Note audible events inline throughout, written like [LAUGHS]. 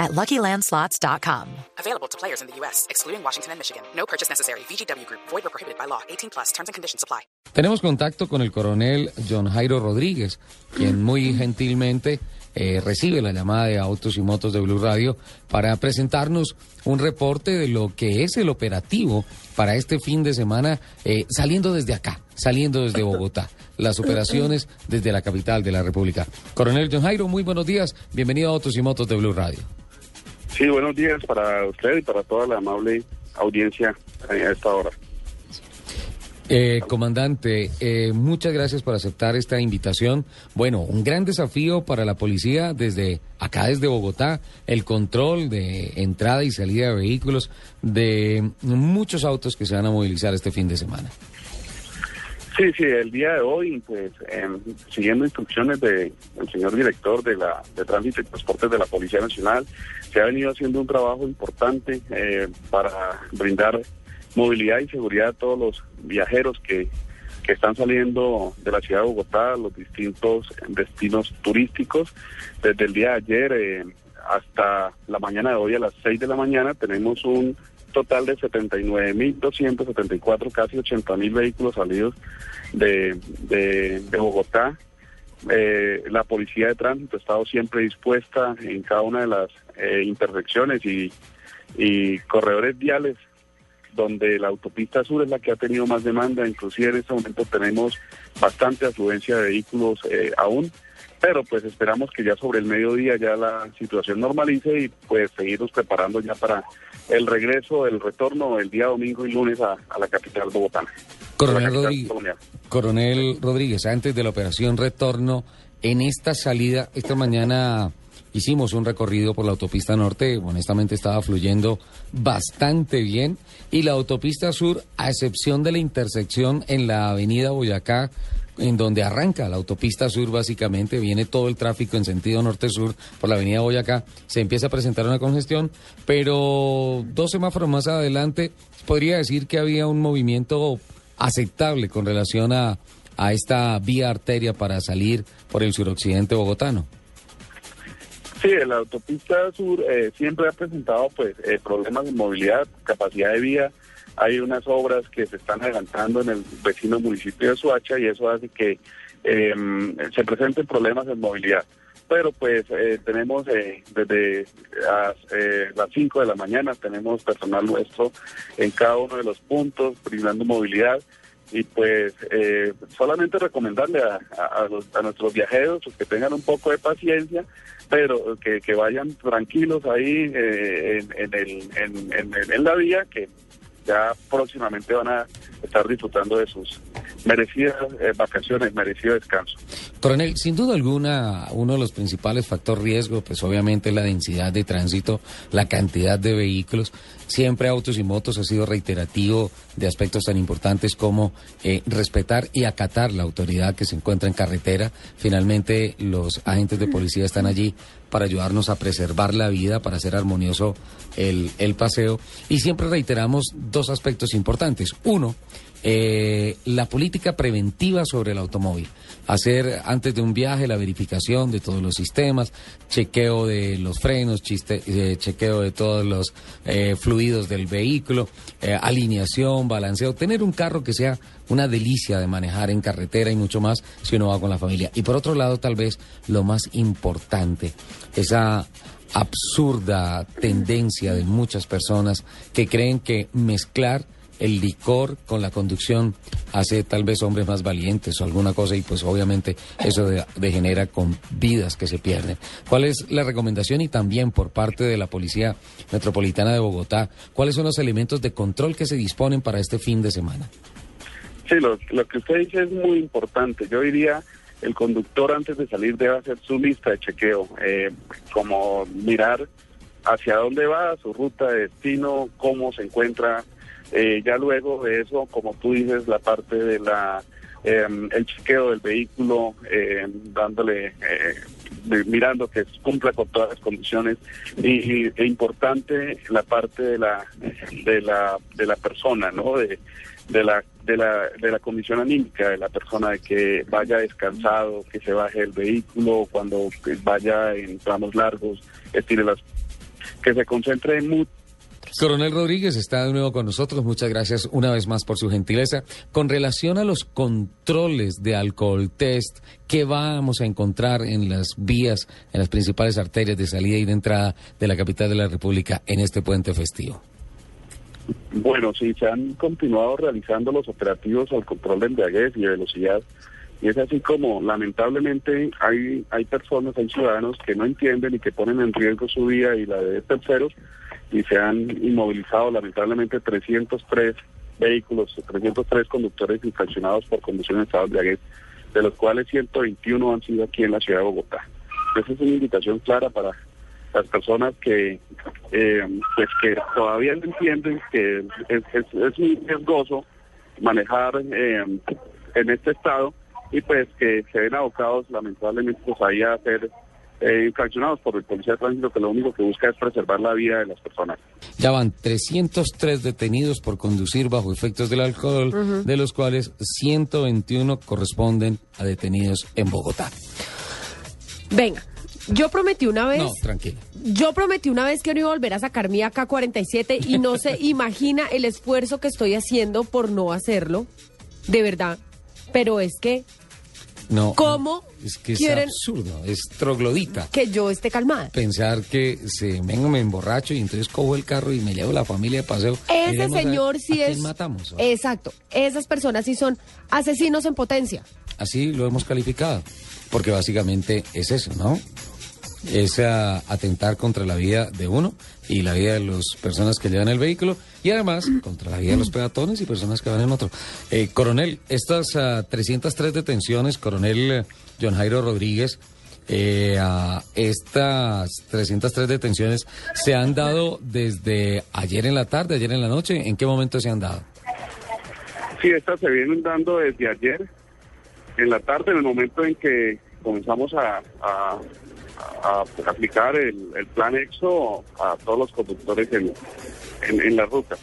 at LuckyLandSlots.com. Available to players in the U.S., excluding Washington and Michigan. No purchase necessary. VGW Group. Void or prohibited by law. 18 plus. Terms and conditions apply. Tenemos contacto con el coronel John Jairo Rodríguez, quien muy gentilmente eh, recibe la llamada de Autos y Motos de Blue Radio para presentarnos un reporte de lo que es el operativo para este fin de semana, eh, saliendo desde acá, saliendo desde Bogotá, las operaciones desde la capital de la República. Coronel John Jairo, muy buenos días, bienvenido a Autos y Motos de Blue Radio. Sí, buenos días para usted y para toda la amable audiencia a esta hora. Eh, comandante, eh, muchas gracias por aceptar esta invitación. Bueno, un gran desafío para la policía desde acá, desde Bogotá, el control de entrada y salida de vehículos de muchos autos que se van a movilizar este fin de semana. Sí, sí, el día de hoy, pues, em, siguiendo instrucciones del señor director de la de Tránsito y Transportes de la Policía Nacional, se ha venido haciendo un trabajo importante eh, para brindar movilidad y seguridad a todos los viajeros que, que están saliendo de la ciudad de Bogotá, los distintos destinos turísticos. Desde el día de ayer eh, hasta la mañana de hoy a las 6 de la mañana tenemos un total de 79.274, casi 80.000 vehículos salidos de, de, Bogotá. Eh, la policía de tránsito ha estado siempre dispuesta en cada una de las eh, intersecciones y, y corredores viales donde la autopista sur es la que ha tenido más demanda, inclusive en este momento tenemos bastante afluencia de vehículos eh, aún, pero pues esperamos que ya sobre el mediodía ya la situación normalice y pues seguirnos preparando ya para el regreso, el retorno el día domingo y lunes a, a la capital bogotana. Coronel Rodríguez, Coronel Rodríguez, antes de la operación retorno, en esta salida, esta mañana hicimos un recorrido por la autopista norte, honestamente estaba fluyendo bastante bien, y la autopista sur, a excepción de la intersección en la avenida Boyacá, en donde arranca la autopista sur básicamente, viene todo el tráfico en sentido norte-sur por la avenida Boyacá, se empieza a presentar una congestión, pero dos semáforos más adelante podría decir que había un movimiento aceptable con relación a, a esta vía arteria para salir por el suroccidente bogotano. Sí, la autopista sur eh, siempre ha presentado pues eh, problemas de movilidad, capacidad de vía. Hay unas obras que se están adelantando en el vecino municipio de Suacha y eso hace que eh, se presenten problemas de movilidad. Pero pues eh, tenemos eh, desde eh, las 5 de la mañana, tenemos personal nuestro en cada uno de los puntos, brindando movilidad y pues eh, solamente recomendarle a, a, a, a, nuestros viajeros que tengan un poco de paciencia, pero que, que vayan tranquilos ahí eh, en, en, el, en, en, en, la vía, que ya próximamente van a estar disfrutando de sus merecidas eh, vacaciones, merecido descanso. Coronel, sin duda alguna, uno de los principales factores riesgo, pues obviamente la densidad de tránsito, la cantidad de vehículos. Siempre Autos y Motos ha sido reiterativo de aspectos tan importantes como eh, respetar y acatar la autoridad que se encuentra en carretera. Finalmente, los agentes de policía están allí para ayudarnos a preservar la vida, para hacer armonioso el, el paseo. Y siempre reiteramos dos aspectos importantes. Uno, eh, la política preventiva sobre el automóvil. Hacer antes de un viaje la verificación de todos los sistemas, chequeo de los frenos, eh, chequeo de todos los eh, fluidos del vehículo, eh, alineación, balanceo, tener un carro que sea una delicia de manejar en carretera y mucho más si uno va con la familia. Y por otro lado, tal vez lo más importante, esa absurda tendencia de muchas personas que creen que mezclar el licor con la conducción hace tal vez hombres más valientes o alguna cosa y pues obviamente eso de, degenera con vidas que se pierden. ¿Cuál es la recomendación y también por parte de la Policía Metropolitana de Bogotá, cuáles son los elementos de control que se disponen para este fin de semana? Sí, lo, lo que usted dice es muy importante. Yo diría el conductor antes de salir debe hacer su lista de chequeo, eh, como mirar hacia dónde va, su ruta de destino, cómo se encuentra Eh, ya luego de eso, como tú dices, la parte de la em, el chequeo del vehículo, em, dándole, eh, mirando que cumpla con todas las condiciones y, e importante la parte de la de la de la persona, ¿no? De, de la de la de la condición anímica de la persona de que vaya descansado, que se baje el vehículo cuando vaya en tramos largos, estire las que se concentre en Coronel Rodríguez está de nuevo con nosotros. Muchas gracias una vez más por su gentileza. Con relación a los controles de alcohol test, ¿qué vamos a encontrar en las vías, en las principales arterias de salida y de entrada de la capital de la República en este puente festivo? Bueno, sí, se han continuado realizando los operativos al control de embriaguez y de velocidad. Y es así como, lamentablemente, hay, hay personas, hay ciudadanos que no entienden y que ponen en riesgo su vida y la de terceros y se han inmovilizado lamentablemente 303 vehículos, 303 conductores infraccionados por conducción en estado de embriaguez, de los cuales 121 han sido aquí en la ciudad de Bogotá. Esa es una invitación clara para las personas que eh, pues que todavía no entienden que es, es, muy riesgoso manejar eh, en este estado y pues que se ven abocados lamentablemente pues a hacer eh, infraccionados por el policía de tránsito que lo único que busca es preservar la vida de las personas. Ya van 303 detenidos por conducir bajo efectos del alcohol, de los cuales 121 corresponden a detenidos en Bogotá. Venga, yo prometí una vez. No, tranquilo. Yo prometí una vez que no iba a volver a sacar mi AK-47 y no se [LAUGHS] imagina el esfuerzo que estoy haciendo por no hacerlo. De verdad. Pero es que no. ¿Cómo es que es quieren absurdo, es troglodita. que yo esté calmada? Pensar que se vengo, me emborracho y entonces cojo el carro y me llevo la familia de paseo. Ese señor sí es. matamos. Exacto. Esas personas sí son asesinos en potencia. Así lo hemos calificado. Porque básicamente es eso, ¿no? Es a- atentar contra la vida de uno y la vida de las personas que llevan el vehículo y además contra la vida de los peatones y personas que van en otro. Eh, coronel, estas ah, 303 detenciones, coronel eh, John Jairo Rodríguez, eh, ah, estas 303 detenciones se han dado desde ayer en la tarde, ayer en la noche. ¿En qué momento se han dado? Sí, estas se vienen dando desde ayer, en la tarde, en el momento en que comenzamos a, a- a aplicar el, el plan EXO a todos los conductores en, en, en las rutas.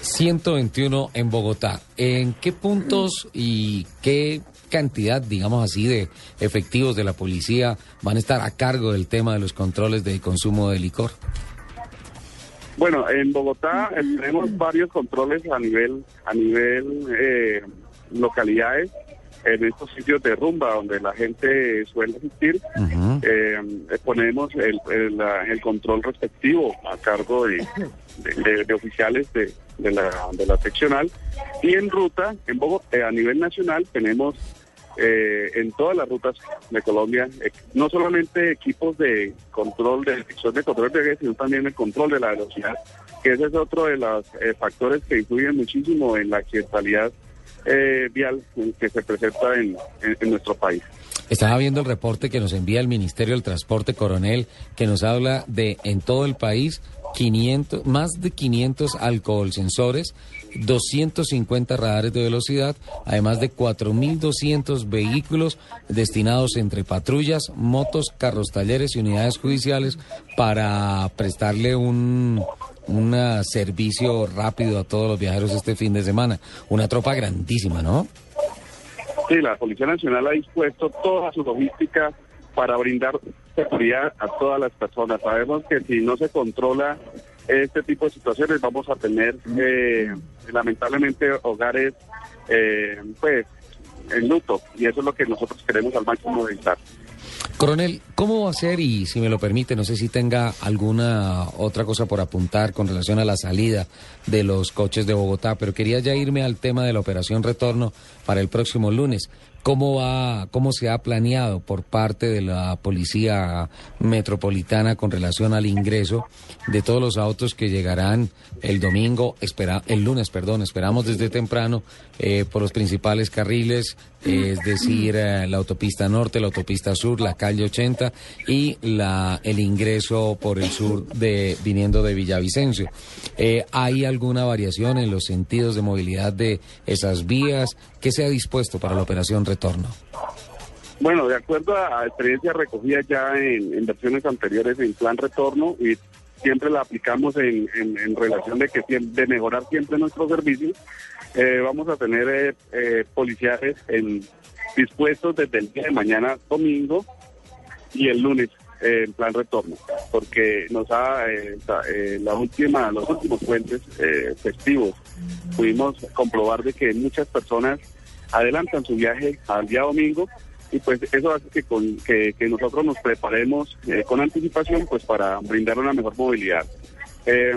121 en Bogotá. ¿En qué puntos y qué cantidad, digamos así, de efectivos de la policía van a estar a cargo del tema de los controles de consumo de licor? Bueno, en Bogotá tenemos varios controles a nivel a nivel eh, localidades, en estos sitios de rumba donde la gente suele asistir. Eh, ponemos el, el, control respectivo a cargo de, de- de- de oficiales de, de la, de la seccional. Y en ruta, en Bogotá, eh, a nivel nacional, tenemos eh, en todas las rutas de Colombia, eh, no solamente equipos de control, de detección de control de sino también el control de la velocidad, que ese es otro de los factores que influyen muchísimo en la accidentalidad eh, vial que se presenta en- en- nuestro país. Estaba viendo el reporte que nos envía el Ministerio del Transporte, coronel, que nos habla de en todo el país 500, más de 500 alcohol sensores, 250 radares de velocidad, además de 4.200 vehículos destinados entre patrullas, motos, carros talleres y unidades judiciales para prestarle un, un servicio rápido a todos los viajeros este fin de semana. Una tropa grandísima, ¿no? Sí, la Policía Nacional ha dispuesto toda su logística para brindar seguridad a todas las personas. Sabemos que si no se controla este tipo de situaciones vamos a tener eh, lamentablemente hogares eh, pues en luto y eso es lo que nosotros queremos al máximo evitar. Coronel, ¿cómo va a ser? Y si me lo permite, no sé si tenga alguna otra cosa por apuntar con relación a la salida de los coches de Bogotá, pero quería ya irme al tema de la operación retorno para el próximo lunes. ¿Cómo va, cómo se ha planeado por parte de la policía metropolitana con relación al ingreso de todos los autos que llegarán el domingo, espera, el lunes, perdón, esperamos desde temprano eh, por los principales carriles, es decir, eh, la autopista norte, la autopista sur, la calle 80 y la el ingreso por el sur de viniendo de Villavicencio. Eh, ¿Hay alguna variación en los sentidos de movilidad de esas vías? ¿Qué se ha dispuesto para la operación retorno? Bueno, de acuerdo a experiencias recogidas ya en, versiones anteriores en plan retorno y siempre la aplicamos en, en, relación de que de mejorar siempre nuestros servicios, eh, vamos a tener eh, eh, policiales dispuestos desde el día de mañana domingo y el lunes eh, en plan retorno, porque nos ha eh, eh, la última, los últimos puentes eh, festivos pudimos comprobar de que muchas personas adelantan su viaje al día domingo y pues eso hace que, con, que, nosotros nos preparemos eh, con anticipación pues para brindar una mejor movilidad. Eh,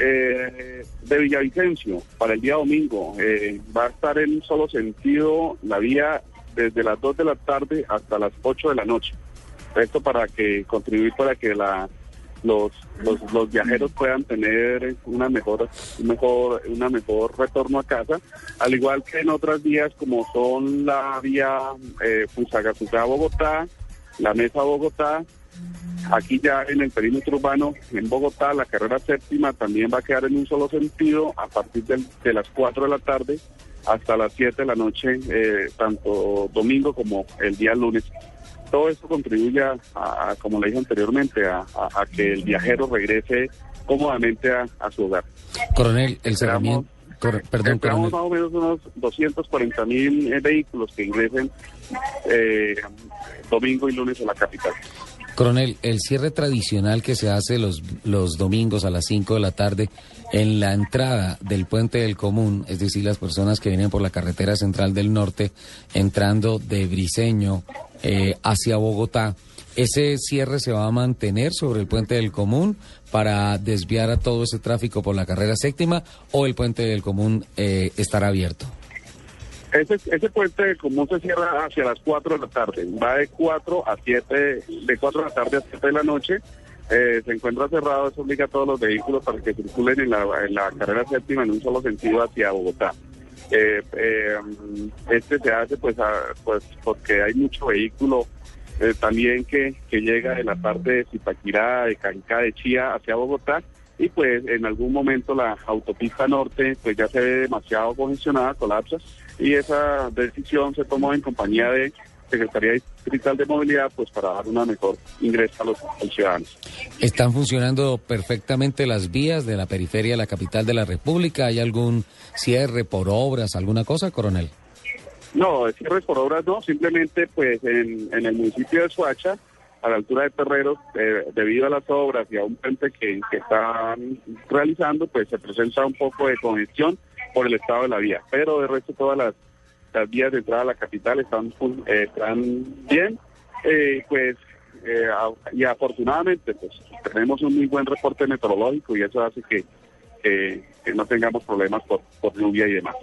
eh, de Villavicencio para el día domingo eh, va a estar en un solo sentido la vía desde las 2 de la tarde hasta las 8 de la noche. Esto para que contribuir para que la los, los, los viajeros puedan tener una mejor, mejor, una mejor retorno a casa, al igual que en otras vías como son la vía eh, Bogotá, la Mesa Bogotá, aquí ya en el perímetro urbano en Bogotá, la carrera séptima también va a quedar en un solo sentido a partir del- de las 4 de la tarde hasta las 7 de la noche, eh, tanto domingo como el día lunes todo esto contribuye a, a- como le dije anteriormente, a, a- a que el viajero regrese cómodamente a, su hogar. Coronel, el cerramiento... cor- perdón, coronel. más o menos unos 240 mil vehículos que ingresen eh, domingo y lunes a la capital. Coronel, el cierre tradicional que se hace los, los domingos a las 5 de la tarde en la entrada del puente del común, es decir, las personas que vienen por la carretera central del norte entrando de Briseño eh, hacia Bogotá, ¿ese cierre se va a mantener sobre el puente del común para desviar a todo ese tráfico por la carrera séptima o el puente del común eh, estará abierto? Ese, ese puente común se cierra hacia las 4 de la tarde. Va de 4 a 7, de 4 de la tarde a 7 de la noche. Eh, se encuentra cerrado, eso obliga a todos los vehículos para que circulen en la, en la carrera séptima en un solo sentido hacia Bogotá. Eh, eh, este se hace pues, a- pues porque hay mucho vehículo eh, también que, que llega de la parte de Zipaquirá, de Cancá, de Chía hacia Bogotá y pues en algún momento la autopista norte pues ya se ve demasiado congestionada, colapsa y esa decisión se tomó en compañía de Secretaría Distrital de Movilidad pues para dar una mejor ingreso a los, a los ciudadanos. ¿Están funcionando perfectamente las vías de la periferia a la capital de la República? ¿Hay algún cierre por obras, alguna cosa, coronel? No, cierres por obras no, simplemente pues en, en el municipio de Suacha, a la altura de Terreros, eh, debido a las obras y a un puente que, que están realizando, pues se presenta un poco de congestión por el estado de la vía. Pero de resto todas las, las vías de entrada a la capital están, eh, están bien, eh, pues eh, y afortunadamente pues tenemos un muy buen reporte meteorológico y eso hace que- que no tengamos problemas por, por lluvia y demás.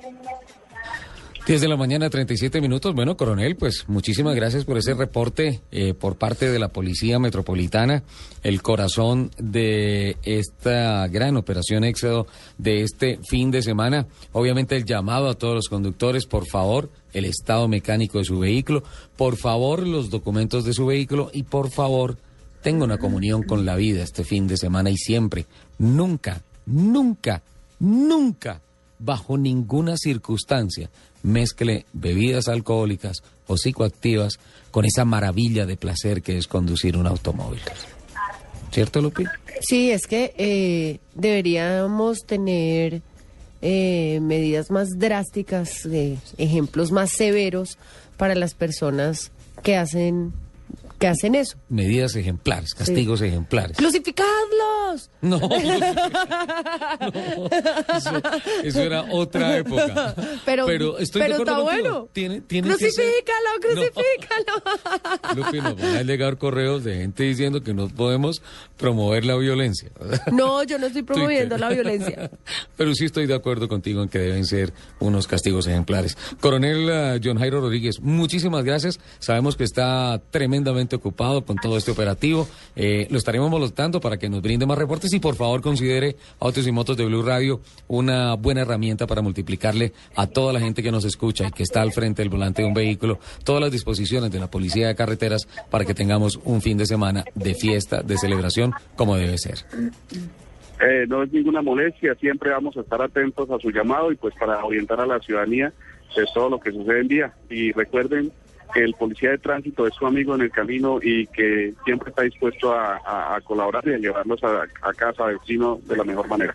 10 de la mañana, 37 minutos. Bueno, coronel, pues muchísimas gracias por ese reporte eh, por parte de la Policía Metropolitana, el corazón de esta gran operación Éxodo de este fin de semana. Obviamente el llamado a todos los conductores, por favor, el estado mecánico de su vehículo, por favor, los documentos de su vehículo y por favor, tenga una comunión con la vida este fin de semana y siempre, nunca, nunca, nunca bajo ninguna circunstancia mezcle bebidas alcohólicas o psicoactivas con esa maravilla de placer que es conducir un automóvil. ¿Cierto, Lupi? Sí, es que eh, deberíamos tener eh, medidas más drásticas, eh, ejemplos más severos para las personas que hacen que hacen eso. Medidas ejemplares, castigos ejemplares. ¡Crucificadlos! No, [LAUGHS] no, eso, eso era otra época. Pero, estoy pero de acuerdo está contigo. bueno. Tiene, tiene ser- crucifícalo, crucifícalo. No. [LAUGHS] Lupi, nos van a llegar correos de gente diciendo que no podemos promover la violencia. No, yo no estoy promoviendo Twitter. la violencia. [LAUGHS] Pero sí estoy de acuerdo contigo en que deben ser unos castigos ejemplares. Coronel eh, John Jairo Rodríguez, muchísimas gracias. Sabemos que está tremendamente ocupado con todo este operativo. Eh, lo estaremos molestando para que nos brinde más reportes y por favor considere Autos y Motos de Blue Radio una buena herramienta para multiplicarle a toda la gente que nos escucha y que está al frente del volante de un vehículo todas las disposiciones de la Policía de Carreteras para que tengamos un fin de semana de fiesta, de celebración, como debe ser. Eh, no es ninguna molestia, siempre vamos a estar atentos a su llamado y pues para orientar a la ciudadanía de todo lo que sucede en día. Y recuerden el policía de tránsito es su amigo en el camino y que siempre está dispuesto a, colaborar y a llevarlos a, casa, a destino de la mejor manera.